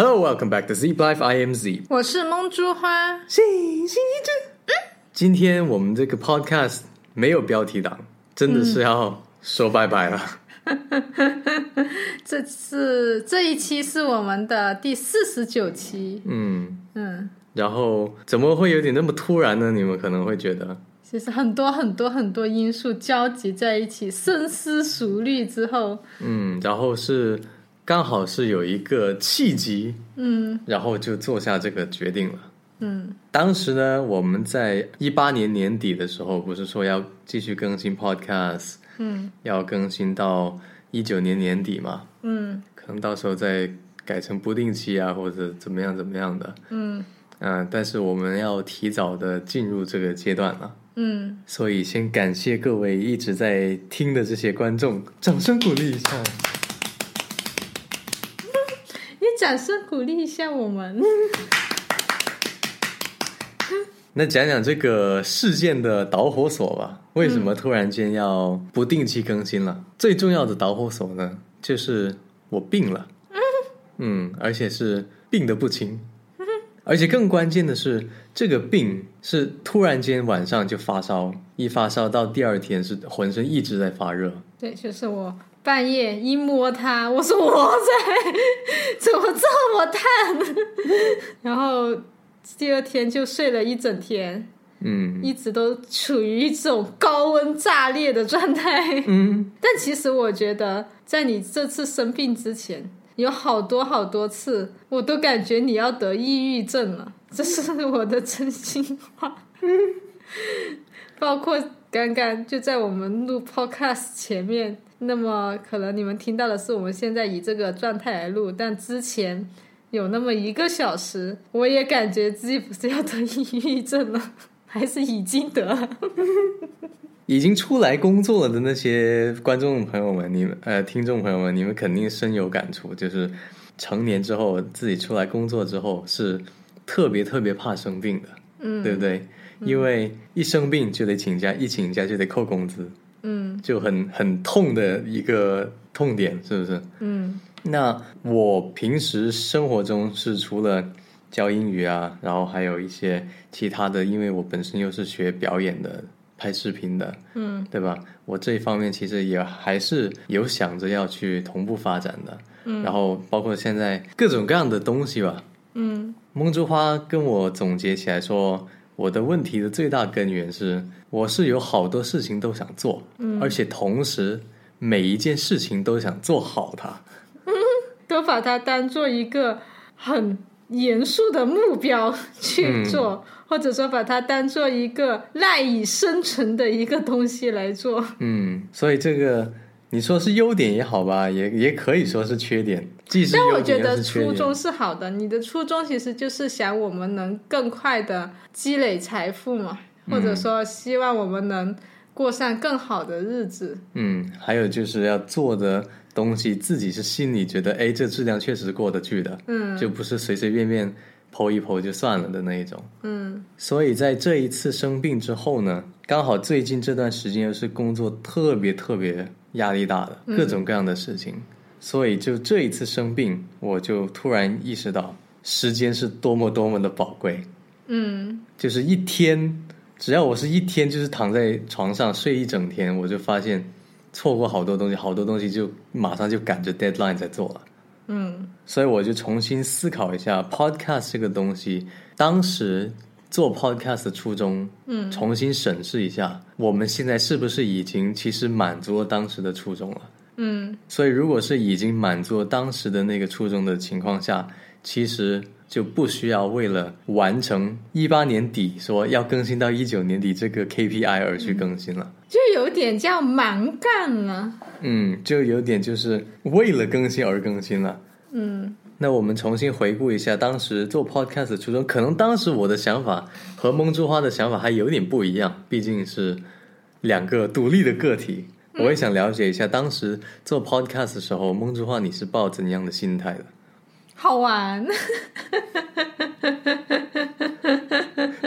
Hello, welcome back to Z Life. I am Z. 我是梦珠花，星星一致。今天我们这个 podcast 没有标题党，真的是要说拜拜了。这次这一期是我们的第四十九期。嗯，嗯，然后怎么会有点那么突然呢？你们可能会觉得，其实很多很多很多因素交集在一起，深思熟虑之后，嗯，然后是刚好是有一个契机，嗯然后就做下这个决定了。嗯当时呢，我们在一八年年底的时候，不是说要继续更新 podcast，嗯要更新到一九年年底嘛？嗯可能到时候再改成不定期啊，或者怎么样怎么样的。嗯嗯、但是我们要提早的进入这个阶段了，嗯，所以先感谢各位一直在听的这些观众，掌声鼓励一下。你掌声鼓励一下我们。那讲讲这个事件的导火索吧，为什么突然间要不定期更新了？最重要的导火索呢，就是我病了，嗯，而且是病得不轻，而且更关键的是，这个病是突然间晚上就发烧，一发烧到第二天是浑身一直在发热，对，就是我半夜一摸它，我说我在，怎么这么烫？然后第二天就睡了一整天，嗯一直都处于一种高温炸裂的状态。嗯，但其实我觉得，在你这次生病之前，有好多好多次，我都感觉你要得抑郁症了，这是我的真心话。包括刚刚就在我们录 podcast 前面，那么可能你们听到的是我们现在以这个状态来录，但之前有那么一个小时，我也感觉自己不是要得抑郁症了，还是已经得了。已经出来工作了的那些观众朋友们，你们呃听众朋友们，你们肯定深有感触，就是成年之后自己出来工作之后，是特别特别怕生病的，嗯，对不对？因为一生病就得请假，一请假就得扣工资，嗯。就很很痛的一个痛点，是不是？嗯。那我平时生活中是除了教英语啊，然后还有一些其他的，因为我本身又是学表演的、拍视频的，嗯。对吧？我这一方面其实也还是有想着要去同步发展的，嗯。然后包括现在各种各样的东西吧。嗯。梦之花跟我总结起来说，我的问题的最大根源是，我是有好多事情都想做，嗯而且同时每一件事情都想做好它。都把它当做一个很严肃的目标 去做，或者说把它当做一个赖以生存的一个东西来做。嗯，所以这个你说是优点也好吧，也也可以说是缺点，既是但我觉得。初衷是好的，你的初衷其实就是想我们能更快的积累财富嘛，或者说希望我们能过上更好的日子。嗯，还有就是要做的东西，自己是心里觉得，哎，这质量确实过得去的，嗯就不是随随便便剖一剖就算了的那一种。嗯所以在这一次生病之后呢，刚好最近这段时间又是工作特别特别压力大的，各种各样的事情，所以就这一次生病，我就突然意识到时间是多么多么的宝贵，嗯。就是一天，只要我是一天就是躺在床上睡一整天，我就发现错过好多东西，好多东西就马上就赶着 deadline 在做了。嗯。所以我就重新思考一下 podcast 这个东西，当时做 podcast 的初衷，嗯重新审视一下，我们现在是不是已经其实满足了当时的初衷了？嗯所以如果是已经满足了当时的那个初衷的情况下，其实就不需要为了完成一八年底说要更新到一九年底这个 KPI 而去更新了。就有点叫蛮干了。嗯，就有点就是为了更新而更新了。嗯那我们重新回顾一下当时做 podcast 的初衷，可能当时我的想法和梦之花的想法还有点不一样，毕竟是两个独立的个体。我也想了解一下当时做 podcast 的时候，梦之花你是抱怎样的心态的？好玩。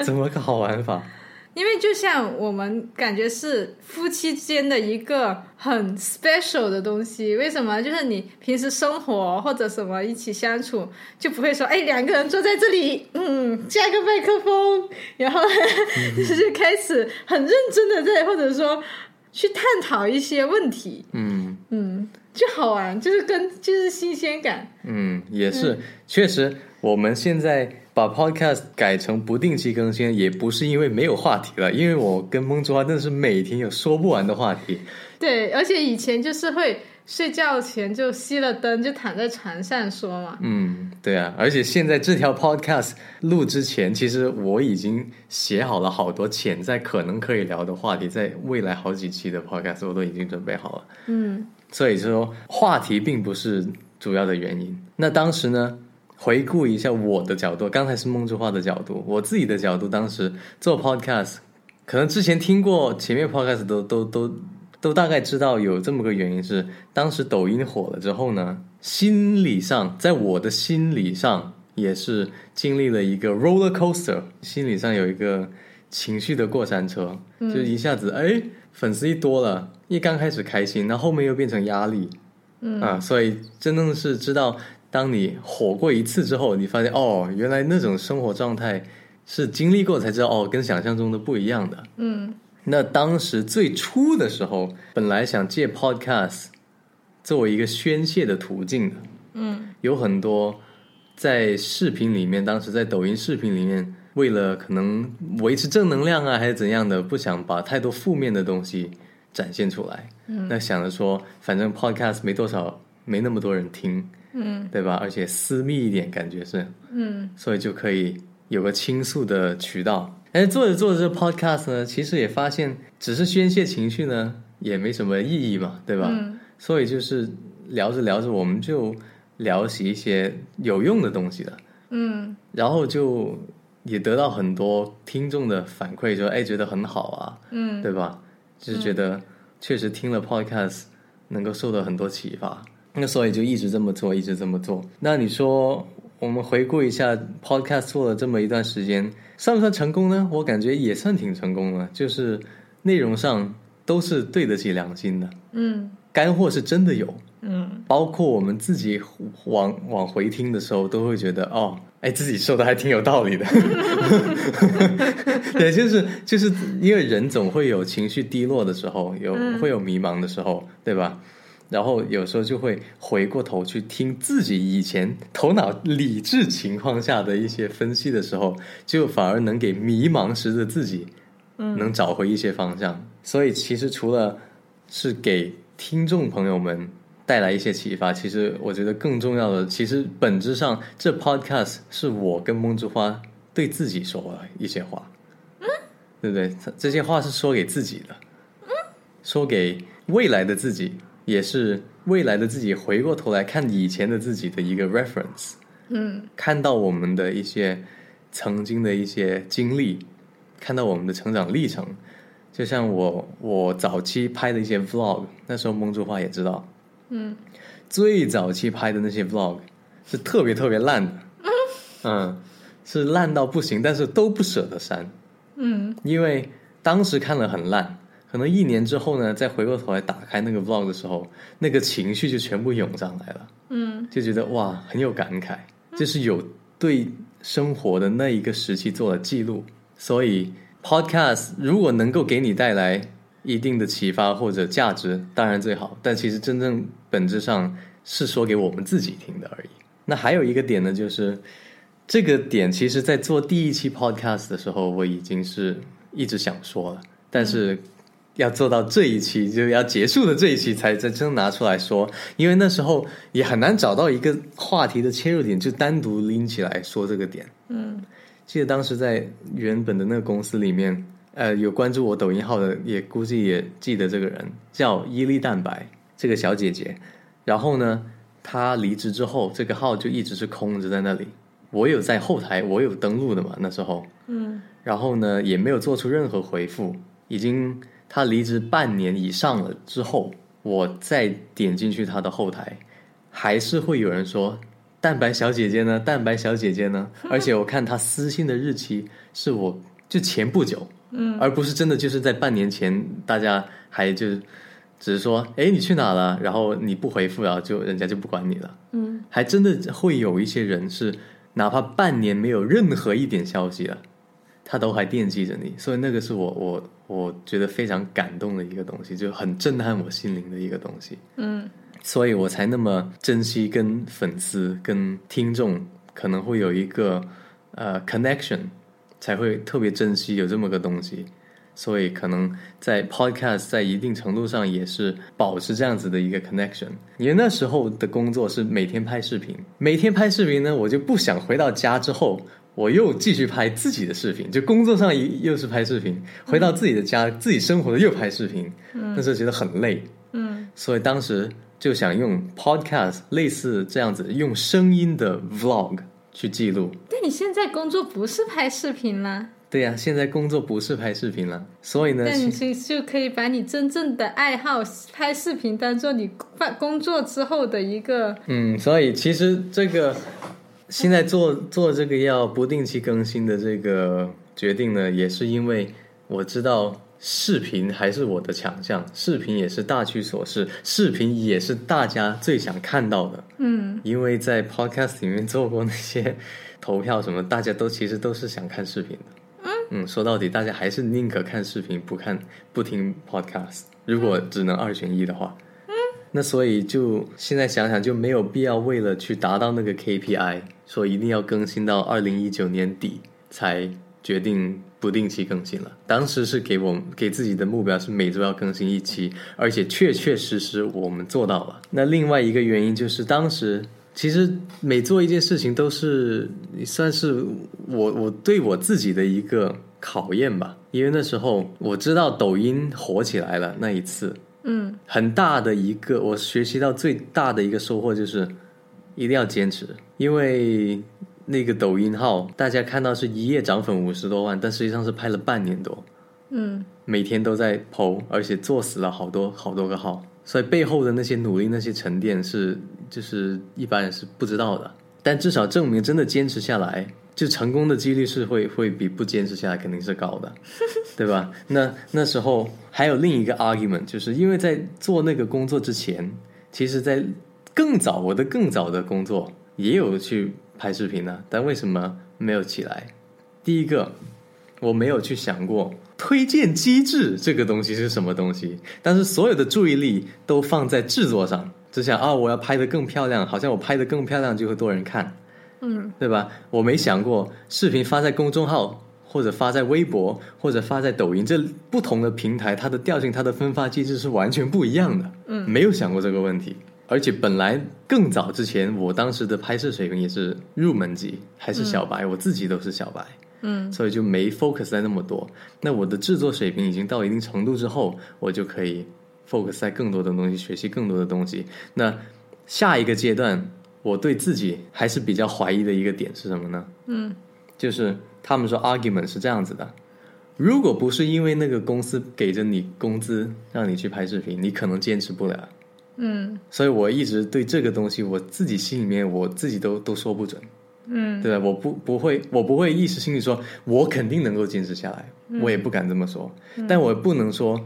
怎么个好玩法？因为就像我们感觉是夫妻间的一个很 special 的东西，为什么？就是你平时生活或者什么一起相处，就不会说，哎，两个人坐在这里，嗯，加个麦克风，然后就是开始很认真的在，或者说去探讨一些问题，嗯。嗯，就好玩，就是跟就是新鲜感，嗯，也是，确实，我们现在把 podcast 改成不定期更新，也不是因为没有话题了，因为我跟梦之花真的是每天有说不完的话题。对，而且以前就是会睡觉前就熄了灯，就躺在床上说嘛，嗯，对啊，而且现在这条 podcast 录之前，其实我已经写好了好多潜在可能可以聊的话题，在未来好几期的 podcast 我都已经准备好了。嗯所以说话题并不是主要的原因。那当时呢，回顾一下我的角度，刚才是梦之花的角度，我自己的角度，当时做 podcast，可能之前听过前面 podcast 都都都都大概知道有这么个原因是，当时抖音火了之后呢，心理上，在我的心理上也是经历了一个 roller coaster，心理上有一个情绪的过山车，就一下子哎粉丝一多了，一刚开始开心，那后后面又变成压力，嗯。啊，所以真正是知道，当你火过一次之后，你发现哦，原来那种生活状态是经历过才知道哦，跟想象中的不一样的。嗯那当时最初的时候，本来想借 Podcast 作为一个宣泄的途径的，嗯有很多在视频里面，当时在抖音视频里面，为了可能维持正能量啊，还是怎样的，不想把太多负面的东西展现出来。嗯那想着说，反正 Podcast 没多少，没那么多人听，嗯对吧？而且私密一点，感觉是，嗯所以就可以有个倾诉的渠道。哎做着做着这 podcast 呢，其实也发现，只是宣泄情绪呢，也没什么意义嘛，对吧？嗯所以就是聊着聊着，我们就聊起一些有用的东西了，嗯然后就也得到很多听众的反馈，说哎觉得很好啊，嗯对吧？就是觉得确实听了 podcast 能够受到很多启发，那所以就一直这么做，一直这么做。那你说，我们回顾一下 podcast 做了这么一段时间，算不算成功呢？我感觉也算挺成功的，就是内容上都是对得起良心的，嗯干货是真的有。嗯包括我们自己往往回听的时候，都会觉得哦，哎，自己说的还挺有道理的。对，就是就是因为人总会有情绪低落的时候，有会有迷茫的时候，对吧？然后有时候就会回过头去听自己以前头脑理智情况下的一些分析的时候，就反而能给迷茫时的自己，嗯能找回一些方向。所以其实除了是给听众朋友们带来一些启发，其实我觉得更重要的，其实本质上这 podcast 是我跟梦之花对自己说的一些话，嗯对不对？这些话是说给自己的，说给未来的自己，也是未来的自己回过头来看以前的自己的一个 reference。嗯。看到我们的一些曾经的一些经历，看到我们的成长历程，就像我我早期拍的一些 vlog，那时候梦之花也知道，嗯。最早期拍的那些 vlog 是特别特别烂的，嗯，是烂到不行，但是都不舍得删，嗯。因为当时看了很烂，可能一年之后呢，再回过头来打开那个 vlog 的时候，那个情绪就全部涌上来了。嗯就觉得哇很有感慨，就是有对生活的那一个时期做了记录。所以 podcast 如果能够给你带来一定的启发或者价值，当然最好。但其实真正本质上是说给我们自己听的而已。那还有一个点呢，就是这个点，其实在做第一期 podcast 的时候，我已经是一直想说了，但是要做到这一期，就要结束的这一期才真正拿出来说，因为那时候也很难找到一个话题的切入点，就单独拎起来说这个点。嗯记得当时在原本的那个公司里面，呃，有关注我抖音号的，也估计也记得这个人，叫伊利蛋白这个小姐姐。然后呢，她离职之后，这个号就一直是空着在那里。我有在后台，我有登录的嘛，那时候。嗯然后呢，也没有做出任何回复。已经他离职半年以上了之后，我再点进去他的后台，还是会有人说“蛋白小姐姐呢？蛋白小姐姐呢？” 而且我看他私信的日期是我就前不久，嗯，而不是真的就是在半年前大家还就只是说，哎，你去哪了？然后你不回复，然后就人家就不管你了。嗯，还真的会有一些人是哪怕半年没有任何一点消息了，他都还惦记着你，所以那个是我我我觉得非常感动的一个东西，就很震撼我心灵的一个东西。嗯所以我才那么珍惜跟粉丝、跟听众可能会有一个呃 connection，才会特别珍惜有这么个东西。所以可能在 podcast 在一定程度上也是保持这样子的一个 connection。因为那时候的工作是每天拍视频，每天拍视频呢，我就不想回到家之后。我又继续拍自己的视频，就工作上一又是拍视频，回到自己的家，自己生活的又拍视频，那时候觉得很累，嗯。所以当时就想用 podcast 类似这样子用声音的 vlog 去记录。但你现在工作不是拍视频啦，对呀、现在工作不是拍视频了，所以呢，那你就可以把你真正的爱好拍视频当做你办工作之后的一个嗯，所以其实这个现在做做这个要不定期更新的这个决定呢，也是因为我知道视频还是我的强项，视频也是大趋所势，视频也是大家最想看到的。嗯因为在 podcast 里面做过那些投票什么，大家都其实都是想看视频的。嗯说到底，大家还是宁可看视频，不看不听 podcast。如果只能二选一的话，那所以就现在想想就没有必要为了去达到那个 KPI，说一定要更新到二零一九年底才决定不定期更新了。当时是给我们给自己的目标是每周要更新一期，而且确确实实我们做到了。那另外一个原因就是当时。其实每做一件事情都是算是我我对我自己的一个考验吧，因为那时候我知道抖音火起来了那一次，嗯很大的一个，我学习到最大的一个收获就是，一定要坚持，因为那个抖音号大家看到是一夜涨粉五十多万，但实际上是拍了半年多，嗯。每天都在 PO，而且做死了好多好多个号，所以背后的那些努力、那些沉淀是就是一般人是不知道的，但至少证明真的坚持下来，就成功的几率是会会比不坚持下来肯定是高的，对吧？那那时候还有另一个 argument，就是因为在做那个工作之前，其实在更早我的更早的工作也有去拍视频呢，但为什么没有起来？第一个，我没有去想过推荐机制这个东西是什么东西，但是所有的注意力都放在制作上，只想啊，我要拍得更漂亮，好像我拍得更漂亮就会多人看，嗯对吧？我没想过视频发在公众号，或者发在微博，或者发在抖音这不同的平台，它的调性、它的分发机制是完全不一样的。嗯没有想过这个问题。而且本来更早之前，我当时的拍摄水平也是入门级，还是小白，我自己都是小白。嗯所以就没 focus 在那么多。那我的制作水平已经到一定程度之后，我就可以 focus 在更多的东西，学习更多的东西。那下一个阶段，我对自己还是比较怀疑的一个点是什么呢？嗯就是他们说 argument 是这样子的。如果不是因为那个公司给着你工资让你去拍视频，你可能坚持不了。嗯所以我一直对这个东西，我自己心里面我自己都都说不准。嗯对吧？我不不会，我不会一时心里说，我肯定能够坚持下来，我也不敢这么说。但我不能说，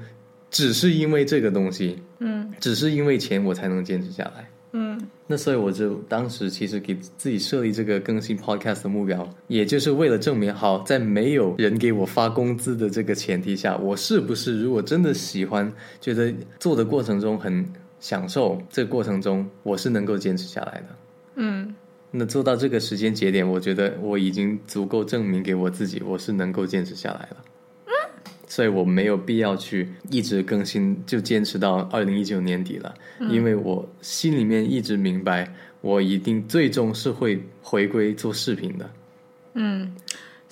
只是因为这个东西，嗯只是因为钱我才能坚持下来。嗯那所以我就当时其实给自己设立这个更新 podcast 的目标，也就是为了证明，好，在没有人给我发工资的这个前提下，我是不是如果真的喜欢，觉得做的过程中很享受，这个过程中我是能够坚持下来的。嗯那做到这个时间节点，我觉得我已经足够证明给我自己，我是能够坚持下来了。所以我没有必要去一直更新，就坚持到二零一九年底了，因为我心里面一直明白，我一定最终是会回归做视频的。嗯，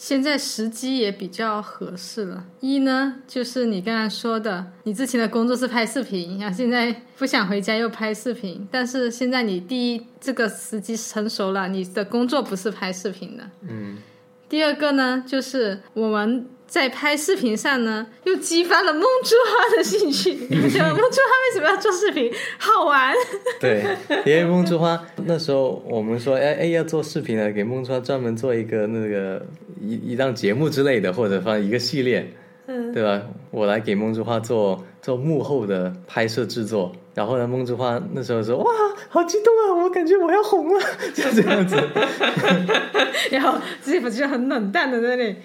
现在时机也比较合适了。一呢，就是你刚才说的，你之前的工作是拍视频，然后现在不想回家又拍视频，但是现在你第一这个时机成熟了，你的工作不是拍视频的。嗯，第二个呢，就是我们在拍视频上呢，又激发了梦之花的兴趣。你们觉得梦珠花为什么要做视频？好玩。对，因为梦之花那时候我们说，哎哎要做视频了，给梦之花专门做一个那个一一档节目之类的，或者放一个系列。嗯对吧？我来给梦之花做做幕后的拍摄制作，然后呢，梦之花那时候说：“哇，好激动啊！我感觉我要红了。”就这样子。然后 Zip 就很冷淡的在那里，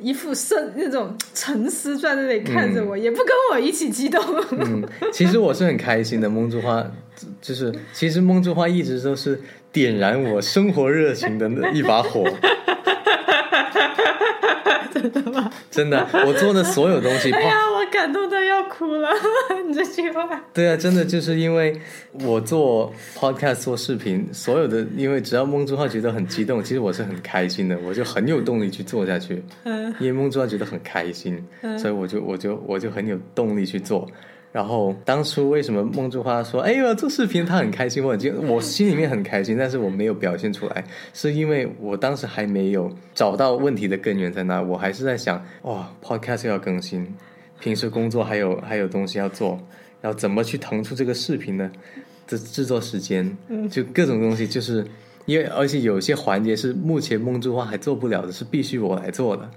一副深那种沉思在那里看着我，也不跟我一起激动。嗯，其实我是很开心的。梦之花就是，其实梦之花一直都是点燃我生活热情的那一把火。真的吗？真的，我做的所有东西，哎呀，我感动的要哭了！你这句话，对啊，真的就是因为我做 podcast 做视频，所有的因为只要梦中浩觉得很激动，其实我是很开心的，我就很有动力去做下去。嗯因为梦中浩觉得很开心，所以我就我就我就很有动力去做。然后当初为什么梦之花说：“哎呦，做视频他很开心，我很我心里面很开心，但是我没有表现出来，是因为我当时还没有找到问题的根源在哪，我还是在想，哇，podcast 要更新，平时工作还有还有东西要做，然后怎么去腾出这个视频呢？的制作时间，就各种东西，就是因为而且有些环节是目前梦之花还做不了的，是必须我来做的。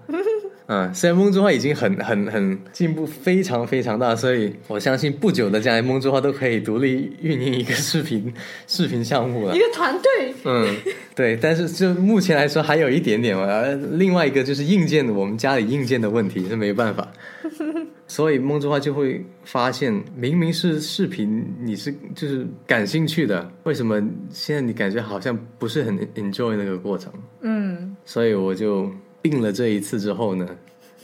嗯，虽然梦之花已经很很很进步非常非常大，所以我相信不久的将来梦之花都可以独立运营一个视频视频项目了一。个团队，嗯，对，但是就目前来说还有一点点嘛。呃另外一个就是硬件的，我们家里硬件的问题是没办法，所以梦之花就会发现，明明是视频，你是就是感兴趣的，为什么现在你感觉好像不是很 enjoy 那个过程？嗯所以我就病了这一次之后呢，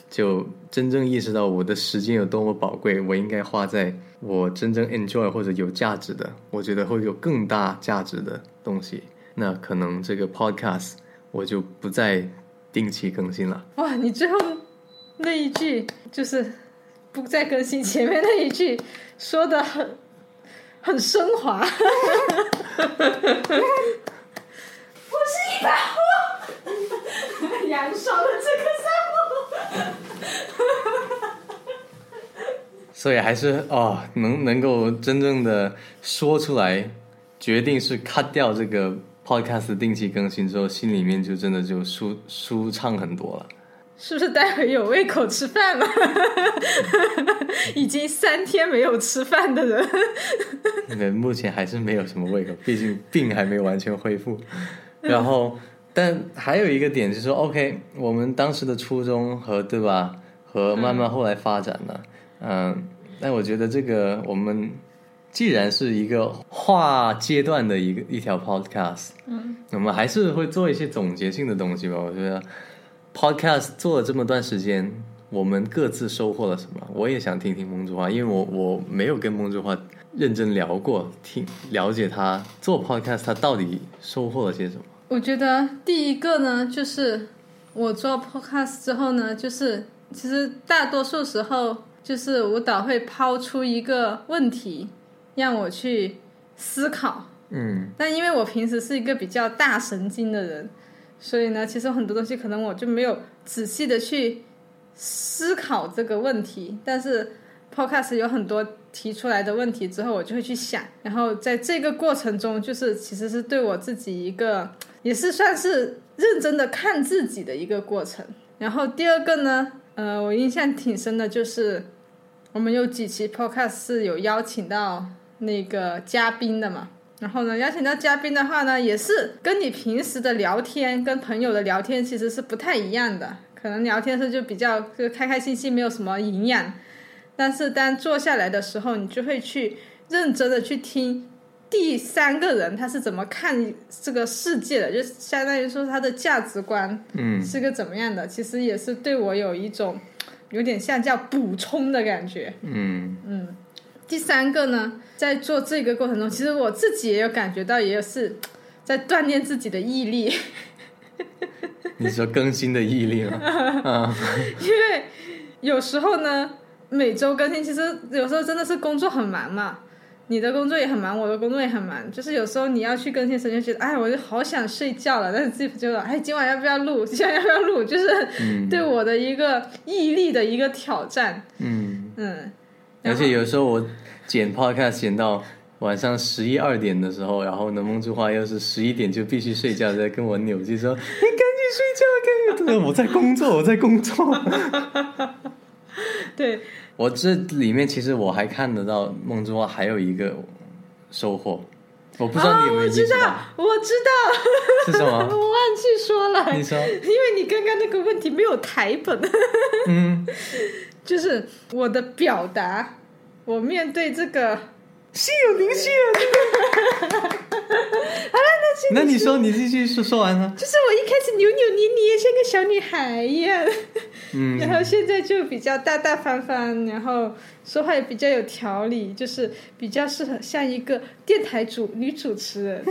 就真正意识到我的时间有多么宝贵，我应该花在我真正 enjoy 或者有价值的，我觉得会有更大价值的东西。那可能这个 podcast 我就不再定期更新了。哇，你最后那一句就是不再更新前面那一句，说的很很升华。我是一把火，燃烧了这个沙漠。所以还是哦，能能够真正的说出来，决定是 cut 掉这个 podcast 定期更新之后，心里面就真的就舒舒畅很多了。是不是待会有胃口吃饭了？已经三天没有吃饭的人，对，目前还是没有什么胃口，毕竟病还没完全恢复。然后，但还有一个点就是说，OK，我们当时的初衷和对吧，和慢慢后来发展呢，嗯，但我觉得这个我们既然是一个划阶段的一个一条 podcast，嗯，我们还是会做一些总结性的东西吧。我觉得 podcast 做了这么段时间，我们各自收获了什么？我也想听听梦之花，因为我我没有跟梦之花认真聊过，听了解他做 podcast 他到底收获了些什么。我觉得第一个呢，就是我做 podcast 之后呢，就是其实大多数时候，就是舞蹈会抛出一个问题，让我去思考。嗯但因为我平时是一个比较大神经的人，所以呢，其实很多东西可能我就没有仔细的去思考这个问题。但是 podcast 有很多提出来的问题之后，我就会去想，然后在这个过程中，就是其实是对我自己一个，也是算是认真的看自己的一个过程。然后第二个呢，呃，我印象挺深的，就是我们有几期 podcast 是有邀请到那个嘉宾的嘛。然后呢，邀请到嘉宾的话呢，也是跟你平时的聊天、跟朋友的聊天其实是不太一样的。可能聊天的时候就比较就开开心心，没有什么营养。但是当坐下来的时候，你就会去认真的去听第三个人他是怎么看这个世界的，就相当于说他的价值观嗯是个怎么样的。其实也是对我有一种有点像叫补充的感觉。嗯第三个呢，在做这个过程中，其实我自己也有感觉到，也是在锻炼自己的毅力，你说更新的毅力吗？啊，因为有时候呢，每周更新，其实有时候真的是工作很忙嘛。你的工作也很忙，我的工作也很忙，就是有时候你要去更新时间，就觉得哎，我就好想睡觉了。但是自己觉得，哎，今晚要不要录？今晚要不要录？就是对我的一个毅力的一个挑战。嗯，嗯，而且有时候我剪 podcast 剪到晚上十一二点的时候，然后呢，梦之花又是十一点就必须睡觉，在跟我扭计说：“你赶紧睡觉，赶紧！” 我在工作，我在工作。对，我这里面其实我还看得到梦之花还有一个收获，我不知道你有没有知道，我知道，是什么？我忘记说了，你说，因为你刚刚那个问题没有台本，嗯，就是我的表达，我面对这个心有灵犀好了。那那你说，你继续说说完呢。就是我一开始扭扭捏捏，像个小女孩一样，嗯，然后现在就比较大大方方，然后说话也比较有条理，就是比较适合像一个电台主女主持人。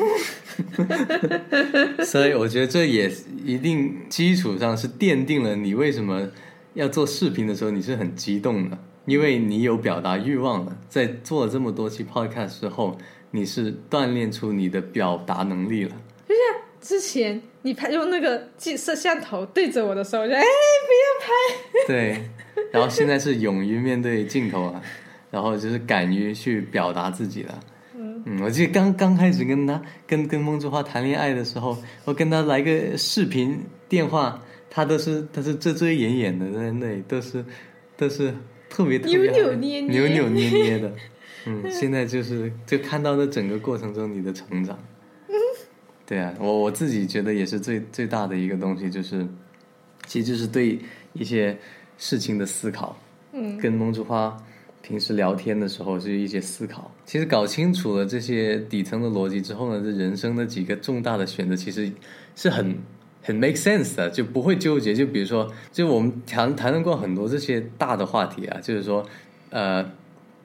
所以我觉得这也一定基础上是奠定了你为什么要做视频的时候你是很激动的，因为你有表达欲望了。在做了这么多期 podcast 之后，你是锻炼出你的表达能力了。就像之前你拍用那个镜摄像头对着我的时候，我就哎不要拍。对，然后现在是勇于面对镜头啊，然后就是敢于去表达自己了。嗯，我记得刚刚开始跟他跟跟孟之花谈恋爱的时候，我跟他来个视频电话，他都是他是遮遮掩掩的在那里，都是都是特别特别扭扭捏捏扭扭捏捏的。嗯，现在就是就看到那整个过程中你的成长。对啊，我我自己觉得也是最最大的一个东西，就是其实就是对一些事情的思考。嗯，跟梦之花平时聊天的时候是一些思考。其实搞清楚了这些底层的逻辑之后呢，这人生的几个重大的选择其实是很很 make sense 的，就不会纠结。就比如说，就我们谈谈论过很多这些大的话题啊，就是说，呃，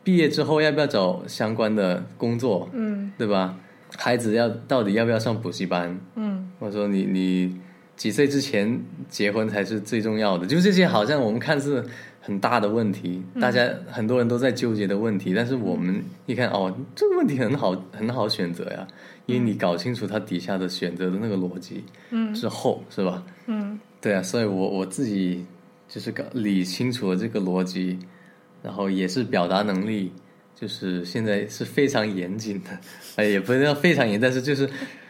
毕业之后要不要找相关的工作，嗯对吧？孩子要到底要不要上补习班？嗯或者说你你几岁之前结婚才是最重要的？就这些好像我们看似很大的问题，大家很多人都在纠结的问题，但是我们一看哦，这个问题很好很好选择呀，因为你搞清楚它底下的选择的那个逻辑嗯之后，是吧？嗯对啊，所以我我自己就是搞理清楚了这个逻辑，然后也是表达能力，就是现在是非常严谨的，哎，也不是要非常严，但是就是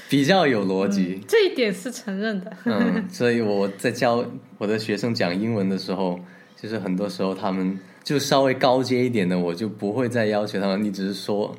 比较有逻辑。这一点是承认的。嗯，所以我在教我的学生讲英文的时候，就是很多时候他们就稍微高阶一点的，我就不会再要求他们，你只是说，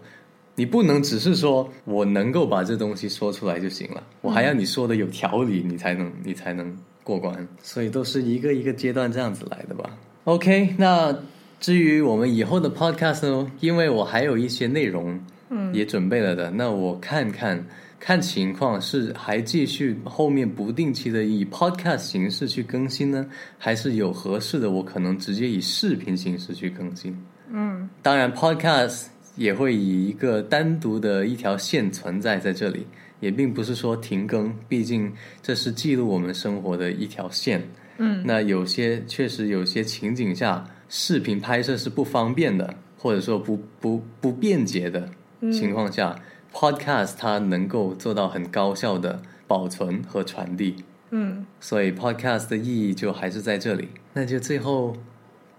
你不能只是说我能够把这东西说出来就行了，我还要你说的有条理，你才能你才能过关。所以都是一个一个阶段这样子来的吧。OK，那至于我们以后的 Podcast 呢，因为我还有一些内容，嗯也准备了的，那我看看。看情况是还继续后面不定期的以 podcast 形式去更新呢，还是有合适的我可能直接以视频形式去更新。嗯当然，podcast 也会以一个单独的一条线存在在这里，也并不是说停更，毕竟这是记录我们生活的一条线。嗯那有些确实有些情景下，视频拍摄是不方便的，或者说不不不便捷的情况下、o d c a s t 它能够做到很高效的保存和传递，嗯，所以 podcast 的意义就还是在这里。那就最后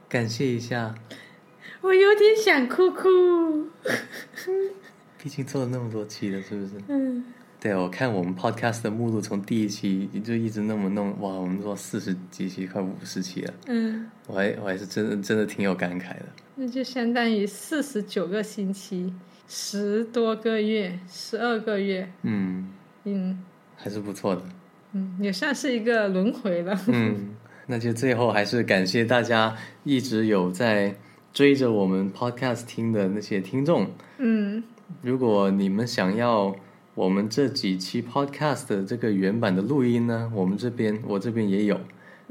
感谢一下，我有点想哭哭。毕竟做了那么多期了，是不是？嗯对，我看我们 podcast 的目录从第一期就一直那么弄，哇，我们做四十几期，快五十期了，嗯，我还我还是真的真的挺有感慨的。那就相当于四十九个星期，十多个月，十二个月。嗯，嗯还是不错的。嗯，也算是一个轮回了。嗯，那就最后还是感谢大家一直有在追着我们 podcast 听的那些听众。嗯如果你们想要我们这几期 podcast 的这个原版的录音呢，我们这边我这边也有。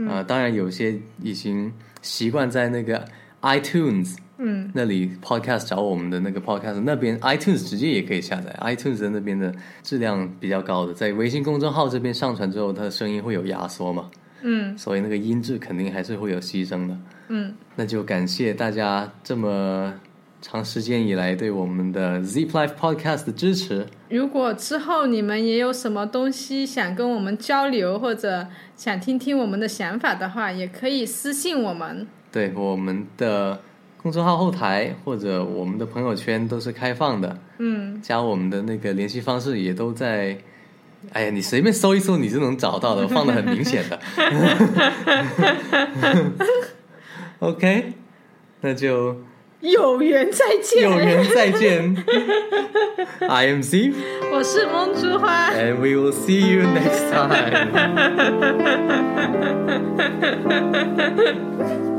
啊、当然有些已经习惯在那个 iTunes 嗯那里 podcast 找我们的那个 podcast 那边 iTunes 直接也可以下载，iTunes 的那边的质量比较高的，在微信公众号这边上传之后，它的声音会有压缩嘛，嗯所以那个音质肯定还是会有牺牲的。嗯那就感谢大家这么长时间以来对我们的 Zip Life Podcast 的支持。如果之后你们也有什么东西想跟我们交流，或者想听听我们的想法的话，也可以私信我们。对我们的公众号后台或者我们的朋友圈都是开放的，嗯，加我们的那个联系方式也都在。哎呀，你随便搜一搜，你就能找到的，放的很明显的。OK，那就有缘再见，有缘再见。I am Z，我是梦珠花，and we will see you next time。